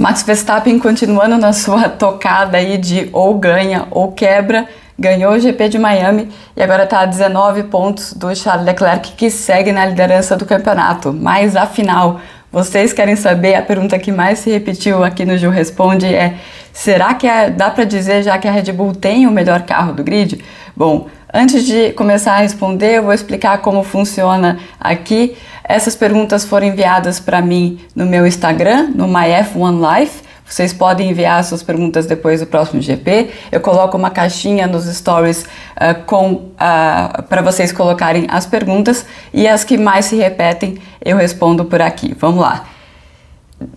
Max Verstappen continuando na sua tocada aí de ou ganha ou quebra, ganhou o GP de Miami e agora está a 19 pontos do Charles Leclerc que segue na liderança do campeonato. Mas afinal, vocês querem saber? A pergunta que mais se repetiu aqui no Gil Responde é: será que é, dá para dizer já que a Red Bull tem o melhor carro do grid? Bom, antes de começar a responder, eu vou explicar como funciona aqui. Essas perguntas foram enviadas para mim no meu Instagram, no MyF1Life. Vocês podem enviar suas perguntas depois do próximo GP. Eu coloco uma caixinha nos stories uh, com uh, para vocês colocarem as perguntas e as que mais se repetem eu respondo por aqui. Vamos lá.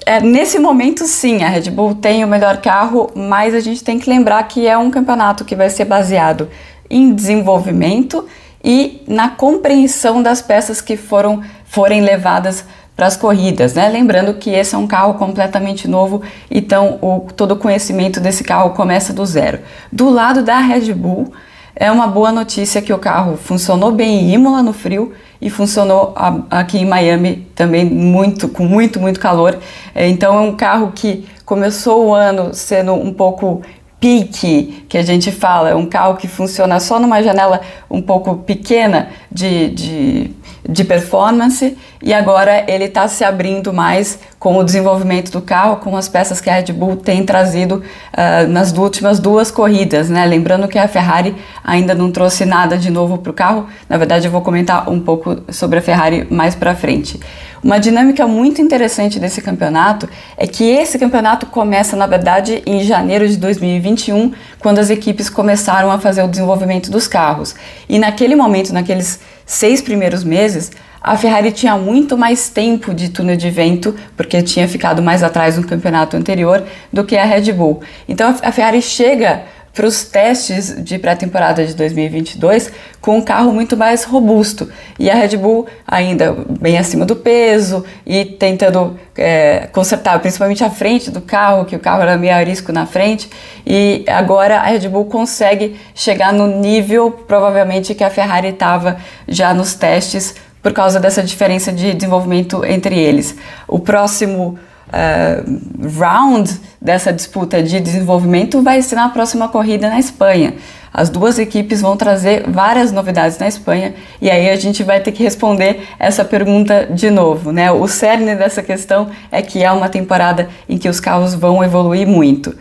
É, nesse momento, sim, a Red Bull tem o melhor carro, mas a gente tem que lembrar que é um campeonato que vai ser baseado em desenvolvimento e na compreensão das peças que foram forem levadas para as corridas, né? Lembrando que esse é um carro completamente novo, então o, todo o conhecimento desse carro começa do zero. Do lado da Red Bull, é uma boa notícia que o carro funcionou bem em Imola no frio e funcionou aqui em Miami também muito, com muito, muito calor. É, então é um carro que começou o ano sendo um pouco pique, que a gente fala, é um carro que funciona só numa janela um pouco pequena de, de de performance e agora ele está se abrindo mais com o desenvolvimento do carro, com as peças que a Red Bull tem trazido uh, nas últimas duas corridas, né? Lembrando que a Ferrari ainda não trouxe nada de novo para o carro. Na verdade, eu vou comentar um pouco sobre a Ferrari mais para frente. Uma dinâmica muito interessante desse campeonato é que esse campeonato começa, na verdade, em janeiro de 2021, quando as equipes começaram a fazer o desenvolvimento dos carros. E naquele momento, naqueles seis primeiros meses, a Ferrari tinha muito mais tempo de túnel de vento, porque tinha ficado mais atrás no campeonato anterior, do que a Red Bull. Então a Ferrari chega para os testes de pré-temporada de 2022 com um carro muito mais robusto e a Red Bull ainda bem acima do peso e tentando é, consertar principalmente a frente do carro, que o carro era meio arisco na frente e agora a Red Bull consegue chegar no nível provavelmente que a Ferrari estava já nos testes por causa dessa diferença de desenvolvimento entre eles. O próximo uh, round dessa disputa de desenvolvimento vai ser na próxima corrida na Espanha. As duas equipes vão trazer várias novidades na Espanha e aí a gente vai ter que responder essa pergunta de novo, né? O cerne dessa questão é que é uma temporada em que os carros vão evoluir muito.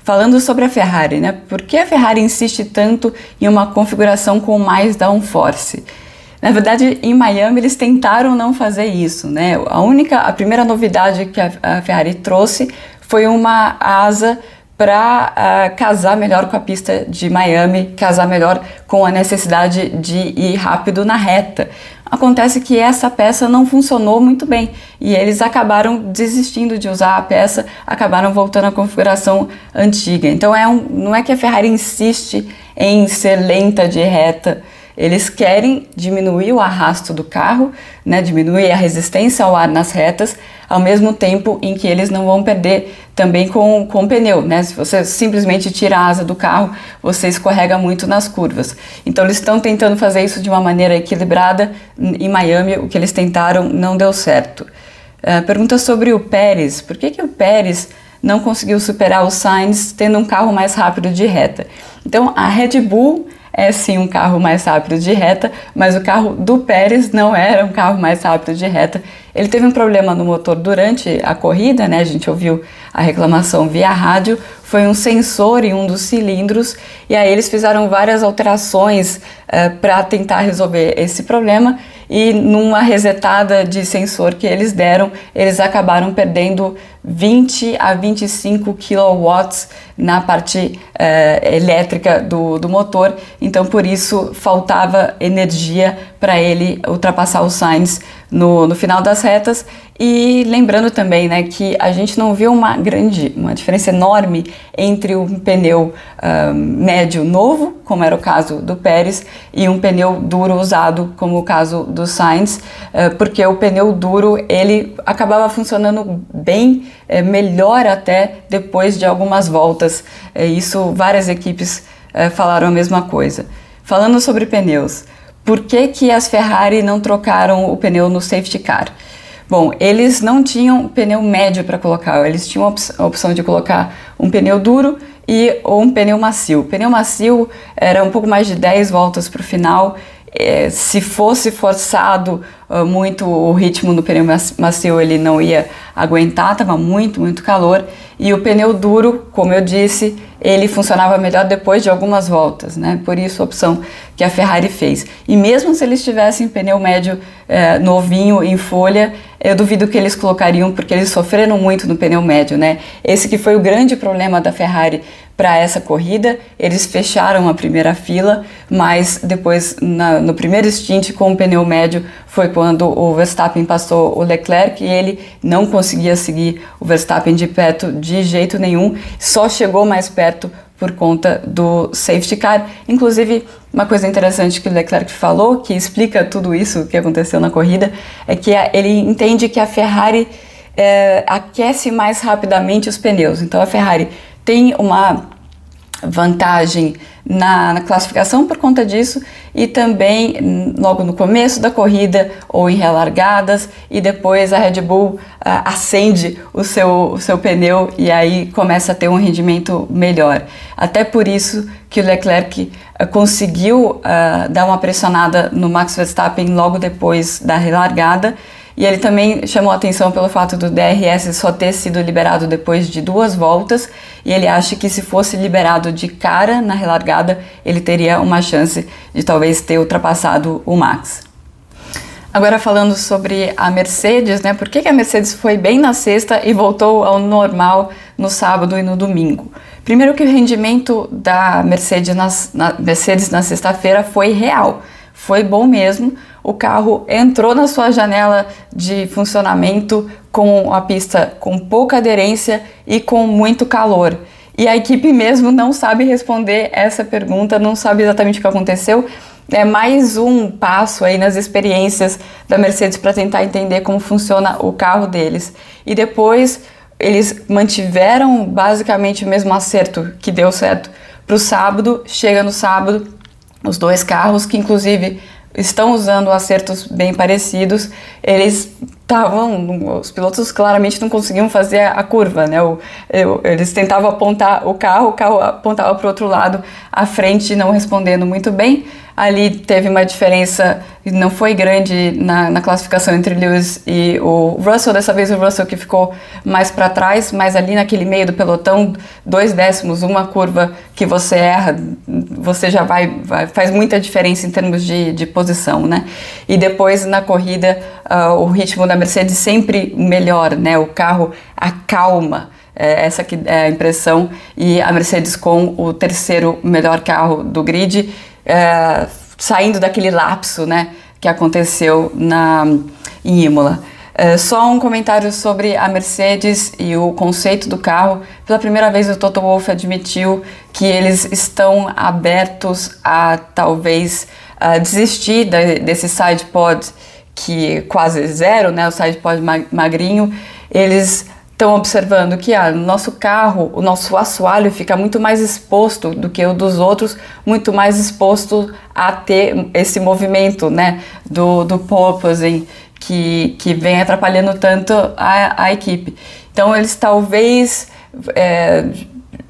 Falando sobre a Ferrari, né? Por que a Ferrari insiste tanto em uma configuração com mais downforce? Na verdade, em Miami eles tentaram não fazer isso, né? A única, a primeira novidade que a, a Ferrari trouxe foi uma asa para uh, ah, casar melhor com a pista de Miami, casar melhor com a necessidade de ir rápido na reta. Acontece que essa peça não funcionou muito bem e eles acabaram desistindo de usar a peça, acabaram voltando à configuração antiga. Então é um, não é que a Ferrari insiste em ser lenta de reta, eles querem diminuir o arrasto do carro, né, diminuir a resistência ao ar nas retas, ao mesmo tempo em que eles não vão perder também com, com o pneu. Né? Se você simplesmente tira a asa do carro, você escorrega muito nas curvas. Então eles estão tentando fazer isso de uma maneira equilibrada. Em Miami, o que eles tentaram não deu certo. Uh, pergunta sobre o Pérez. Por que, que o Pérez não conseguiu superar o Sainz tendo um carro mais rápido de reta? Então a Red Bull é sim um carro mais rápido de reta, mas o carro do Pérez não era um carro mais rápido de reta. Ele teve um problema no motor durante a corrida, né? A gente ouviu a reclamação via rádio, foi um sensor em um dos cilindros e aí eles fizeram várias alterações uh, eh, para tentar resolver esse problema e numa resetada de sensor que eles deram, eles acabaram perdendo 20 a 25 kilowatts na parte uh, elétrica do, do motor, então por isso faltava energia para ele ultrapassar o Sainz no, no final das retas E lembrando também né, que a gente não viu uma grande, uma diferença enorme entre um pneu uh, médio novo, como era o caso do Pérez, e um pneu duro usado, como o caso do Sainz, uh, porque o pneu duro ele acabava funcionando bem, uh, melhor até depois de algumas voltas. Eh, isso várias equipes eh, falaram a mesma coisa. Falando sobre pneus, por que, que as Ferrari não trocaram o pneu no safety car? Bom, eles não tinham pneu médio para colocar, eles tinham a opção de colocar um pneu duro e ou um pneu macio. O pneu macio era um pouco mais de 10 voltas para o final. É, se fosse forçado muito o ritmo no pneu macio, ele não ia aguentar, estava muito, muito calor. E o pneu duro, como eu disse, ele funcionava melhor depois de algumas voltas, né? Por isso a opção que a Ferrari fez. E mesmo se eles tivessem pneu médio é, novinho em folha, eu duvido que eles colocariam porque eles sofreram muito no pneu médio, né? Esse que foi o grande problema da Ferrari para essa corrida. Eles fecharam a primeira fila, mas depois na, no primeiro stint com o pneu médio foi quando o Verstappen passou o Leclerc e ele não conseguia seguir o Verstappen de perto de jeito nenhum, só chegou mais perto por conta do safety car. Inclusive, uma coisa interessante que o Leclerc falou, que explica tudo isso que aconteceu na corrida, é que ele entende que a Ferrari é, aquece mais rapidamente os pneus. Então, a Ferrari tem uma vantagem na, na, classificação por conta disso e também logo no começo da corrida ou em relargadas e depois a Red Bull uh, acende o seu, o seu pneu e aí começa a ter um rendimento melhor. Até por isso que o Leclerc uh, conseguiu uh, dar uma pressionada no Max Verstappen logo depois da relargada e ele também chamou atenção pelo fato do DRS só ter sido liberado depois de duas voltas, e ele acha que se fosse liberado de cara na relargada, ele teria uma chance de talvez ter ultrapassado o Max. Agora falando sobre a Mercedes, né? Por que, que a Mercedes foi bem na sexta e voltou ao normal no sábado e no domingo? Primeiro que o rendimento da Mercedes, nas, na, Mercedes na sexta-feira foi real, foi bom mesmo, o carro entrou na sua janela de funcionamento com a pista com pouca aderência e com muito calor. E a equipe mesmo não sabe responder essa pergunta, não sabe exatamente o que aconteceu. É mais um passo aí nas experiências da Mercedes para tentar entender como funciona o carro deles. E depois eles mantiveram basicamente o mesmo acerto que deu certo para o sábado. Chega no sábado, os dois carros, que inclusive estão usando acertos bem parecidos, eles estavam, os pilotos claramente não conseguiam fazer a curva, né? O, eu, eles tentavam apontar o carro, o carro apontava para o outro lado, à frente, não respondendo muito bem. Ali teve uma diferença, não foi grande na, na classificação entre Lewis e o Russell. Dessa vez o Russell que ficou mais para trás, mas ali naquele meio do pelotão, dois décimos, uma curva que você erra, você já vai, vai faz muita diferença em termos de, de posição, né? E depois na corrida, uh, o ritmo da Mercedes sempre melhor, né? O carro acalma. É essa que é a impressão. E a Mercedes com o terceiro melhor carro do grid é, saindo daquele lapso né, que aconteceu na, em Imola. É, só um comentário sobre a Mercedes e o conceito do carro. Pela primeira vez, o Toto Wolff admitiu que eles estão abertos a talvez a desistir de, desse side pod que quase zero, né, o side pod magrinho. Eles estão observando que ah, no nosso carro, o nosso assoalho fica muito mais exposto do que o dos outros, muito mais exposto a ter esse movimento né, do, do porpoising que, que vem atrapalhando tanto a, a equipe. Então eles talvez é,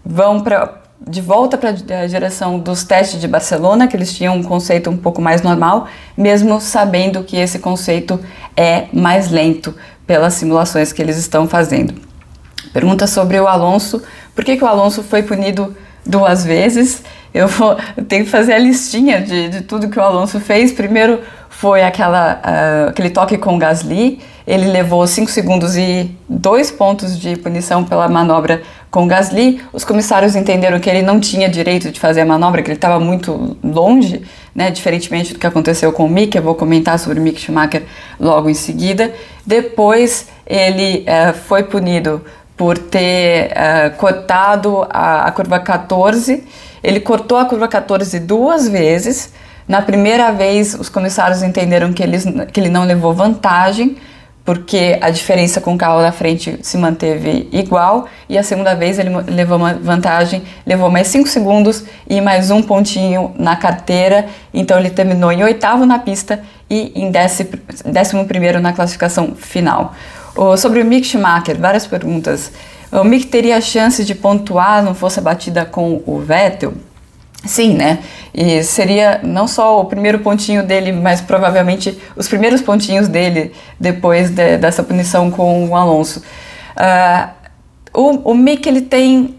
vão para de volta para a direção dos testes de Barcelona, que eles tinham um conceito um pouco mais normal, mesmo sabendo que esse conceito é mais lento pelas simulações que eles estão fazendo. Pergunta sobre o Alonso. Por que, que o Alonso foi punido duas vezes? Eu, vou, eu tenho que fazer a listinha de, de tudo que o Alonso fez. Primeiro foi aquela, uh, aquele toque com o Gasly, ele levou 5 segundos e 2 pontos de punição pela manobra com Gasly. Os comissários entenderam que ele não tinha direito de fazer a manobra, que ele estava muito longe, né, diferentemente do que aconteceu com o Mick. Eu vou comentar sobre o Mick Schumacher logo em seguida. Depois ele uh, foi punido por ter uh, cortado a, a curva 14. Ele cortou a curva 14 duas vezes. Na primeira vez, os comissários entenderam que, eles, que ele não levou vantagem, porque a diferença com o carro da frente se manteve igual, e a segunda vez ele levou uma vantagem, levou mais 5 segundos e mais um pontinho na carteira, então ele terminou em oitavo na pista e em décimo primeiro na classificação final. sobre o Mick Schumacher, várias perguntas. O Mick teria chance de pontuar, não fosse a batida com o Vettel? Sim, né? E seria não só o primeiro pontinho dele, mas provavelmente os primeiros pontinhos dele depois de, dessa punição com o Alonso. Uh, o, o Mick ele tem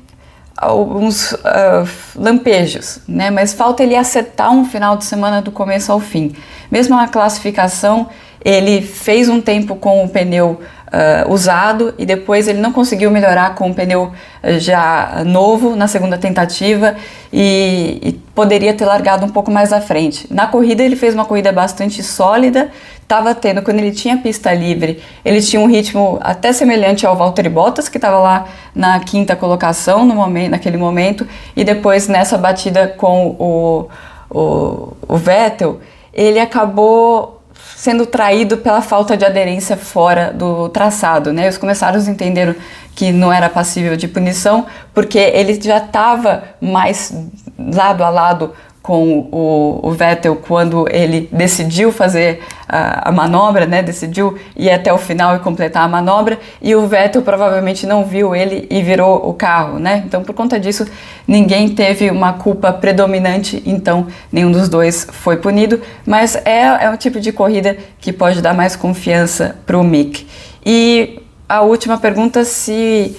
alguns uh, lampejos, né? Mas falta ele acertar um final de semana do começo ao fim. Mesmo na classificação, ele fez um tempo com o pneu uh, usado e depois ele não conseguiu melhorar com o pneu uh, já novo na segunda tentativa e, e, poderia ter largado um pouco mais à frente. Na corrida ele fez uma corrida bastante sólida, estava tendo, quando ele tinha pista livre, ele tinha um ritmo até semelhante ao Valtteri Bottas, que estava lá na quinta colocação no momento, naquele momento, e depois nessa batida com o, o, o Vettel, ele acabou sendo traído pela falta de aderência fora do traçado. Né? Os comissários entenderam que não era passível de punição porque ele já estava mais lado a lado com o, o, Vettel quando ele decidiu fazer a, a, manobra, né? Decidiu ir até o final e completar a manobra e o Vettel provavelmente não viu ele e virou o carro, né? Então por conta disso ninguém teve uma culpa predominante, então nenhum dos dois foi punido, mas é, é um tipo de corrida que pode dar mais confiança para o Mick. E a última pergunta se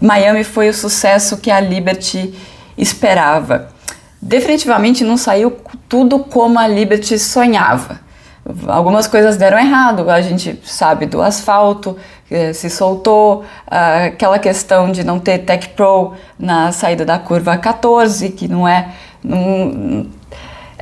Miami foi o sucesso que a Liberty esperava definitivamente não saiu tudo como a Liberty sonhava. Algumas coisas deram errado, a gente sabe do asfalto, se soltou, aquela questão de não ter Tech Pro na saída da curva 14, que não é. Não,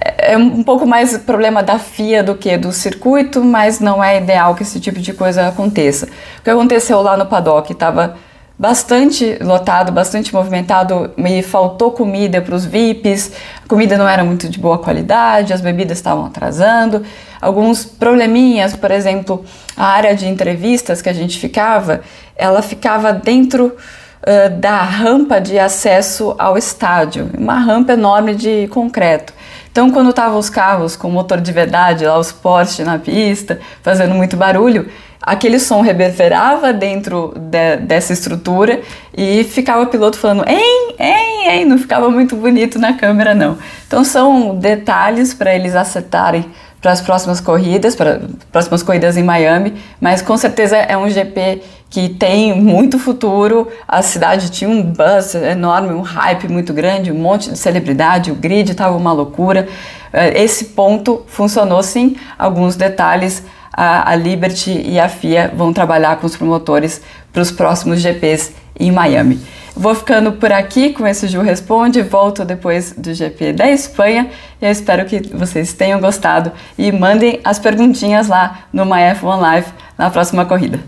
é um pouco mais problema da FIA do que do circuito, mas não é ideal que esse tipo de coisa aconteça. O que aconteceu lá no paddock estava bastante lotado, bastante movimentado, me faltou comida para os VIPs, a comida não era muito de boa qualidade, as bebidas estavam atrasando, alguns probleminhas, por exemplo, a área de entrevistas que a gente ficava, ela ficava dentro uh, da rampa de acesso ao estádio, uma rampa enorme de concreto. Então, quando estavam os carros com motor de verdade, lá os Porsche na pista, fazendo muito barulho, aquele som reverberava dentro de, dessa estrutura e ficava o piloto falando hein, hein, hein, não ficava muito bonito na câmera não. Então são detalhes para eles acertarem para as próximas corridas, para próximas corridas em Miami, mas com certeza é um GP que tem muito futuro. A cidade tinha um buzz enorme, um hype muito grande, um monte de celebridade, o grid estava uma loucura. Eh, esse ponto funcionou sim, alguns detalhes a, a Liberty e a FIA vão trabalhar com os promotores para os próximos GPs em Miami. Vou ficando por aqui com esse Ju Responde, volto depois do GP da Espanha eu espero que vocês tenham gostado e mandem as perguntinhas lá no MyF1 Live na próxima corrida.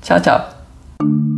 Tchau, tchau!